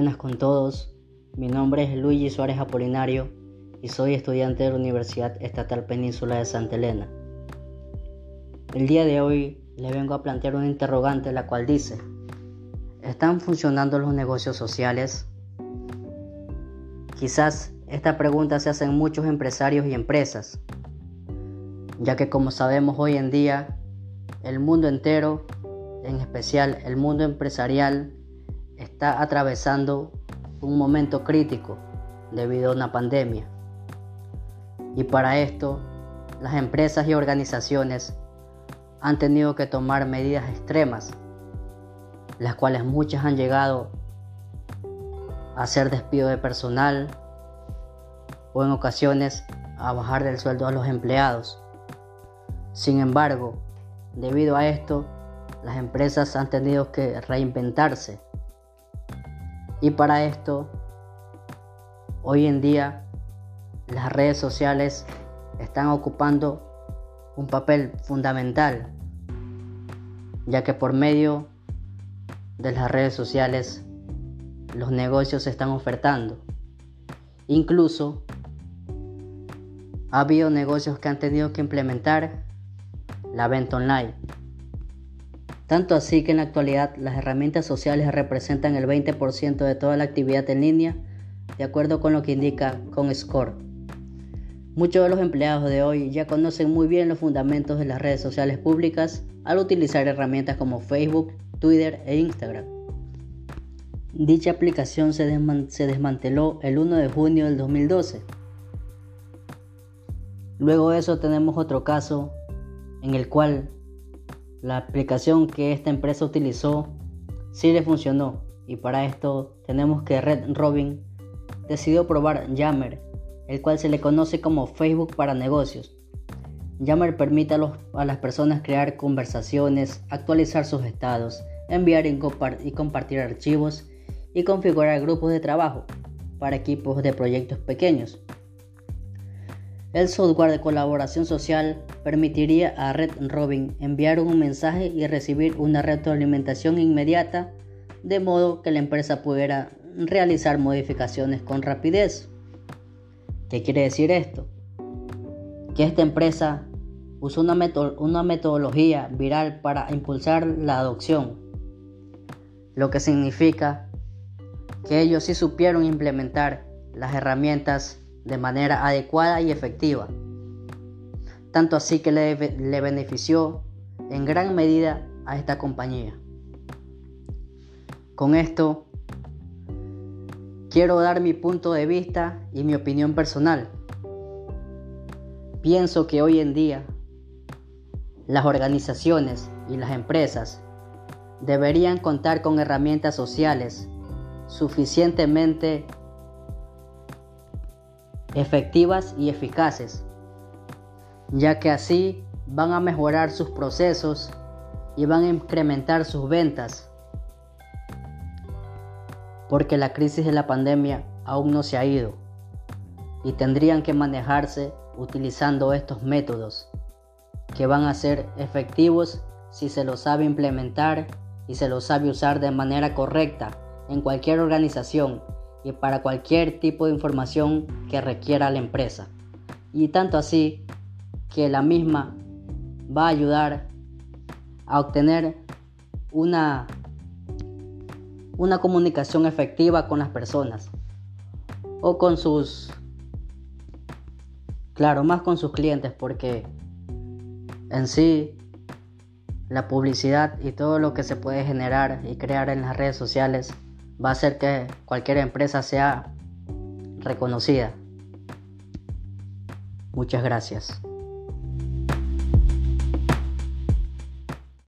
buenas con todos. Mi nombre es Luigi Suárez Apolinario y soy estudiante de la Universidad Estatal Península de Santa Elena. El día de hoy le vengo a plantear una interrogante la cual dice, ¿están funcionando los negocios sociales? Quizás esta pregunta se hacen muchos empresarios y empresas, ya que como sabemos hoy en día, el mundo entero, en especial el mundo empresarial, está atravesando un momento crítico debido a una pandemia. Y para esto, las empresas y organizaciones han tenido que tomar medidas extremas, las cuales muchas han llegado a hacer despido de personal o en ocasiones a bajar del sueldo a los empleados. Sin embargo, debido a esto, las empresas han tenido que reinventarse y para esto, hoy en día, las redes sociales están ocupando un papel fundamental, ya que por medio de las redes sociales los negocios se están ofertando. Incluso ha habido negocios que han tenido que implementar la venta online. Tanto así que en la actualidad las herramientas sociales representan el 20% de toda la actividad en línea, de acuerdo con lo que indica ComScore. Muchos de los empleados de hoy ya conocen muy bien los fundamentos de las redes sociales públicas al utilizar herramientas como Facebook, Twitter e Instagram. Dicha aplicación se, se desmanteló el 1 de junio del 2012. Luego de eso tenemos otro caso en el cual la aplicación que esta empresa utilizó sí le funcionó y para esto tenemos que Red Robin decidió probar Yammer, el cual se le conoce como Facebook para negocios. Yammer permite a, las personas crear conversaciones, actualizar sus estados, enviar y compartir archivos y configurar grupos de trabajo para equipos de proyectos pequeños. El software de colaboración social permitiría a Red Robin enviar un mensaje y recibir una retroalimentación inmediata, de modo que la empresa pudiera realizar modificaciones con rapidez. ¿Qué quiere decir esto? Que esta empresa usó una, una metodología viral para impulsar la adopción, lo que significa que ellos sí supieron implementar las herramientas de manera adecuada y efectiva. Tanto así que le, benefició en gran medida a esta compañía. Con esto quiero dar mi punto de vista y mi opinión personal. Pienso que hoy en día las organizaciones y las empresas deberían contar con herramientas sociales suficientemente efectivas y eficaces, ya que así van a mejorar sus procesos y van a incrementar sus ventas, porque la crisis de la pandemia aún no se ha ido y tendrían que manejarse utilizando estos métodos que van a ser efectivos si se los sabe implementar y se los sabe usar de manera correcta en cualquier organización y para cualquier tipo de información que requiera la empresa. Y tanto así que la misma va a ayudar a obtener una, una comunicación efectiva con las personas o con sus, claro, más con sus clientes porque en sí la publicidad y todo lo que se puede generar y crear en las redes sociales va a hacer que cualquier empresa sea reconocida. Muchas gracias.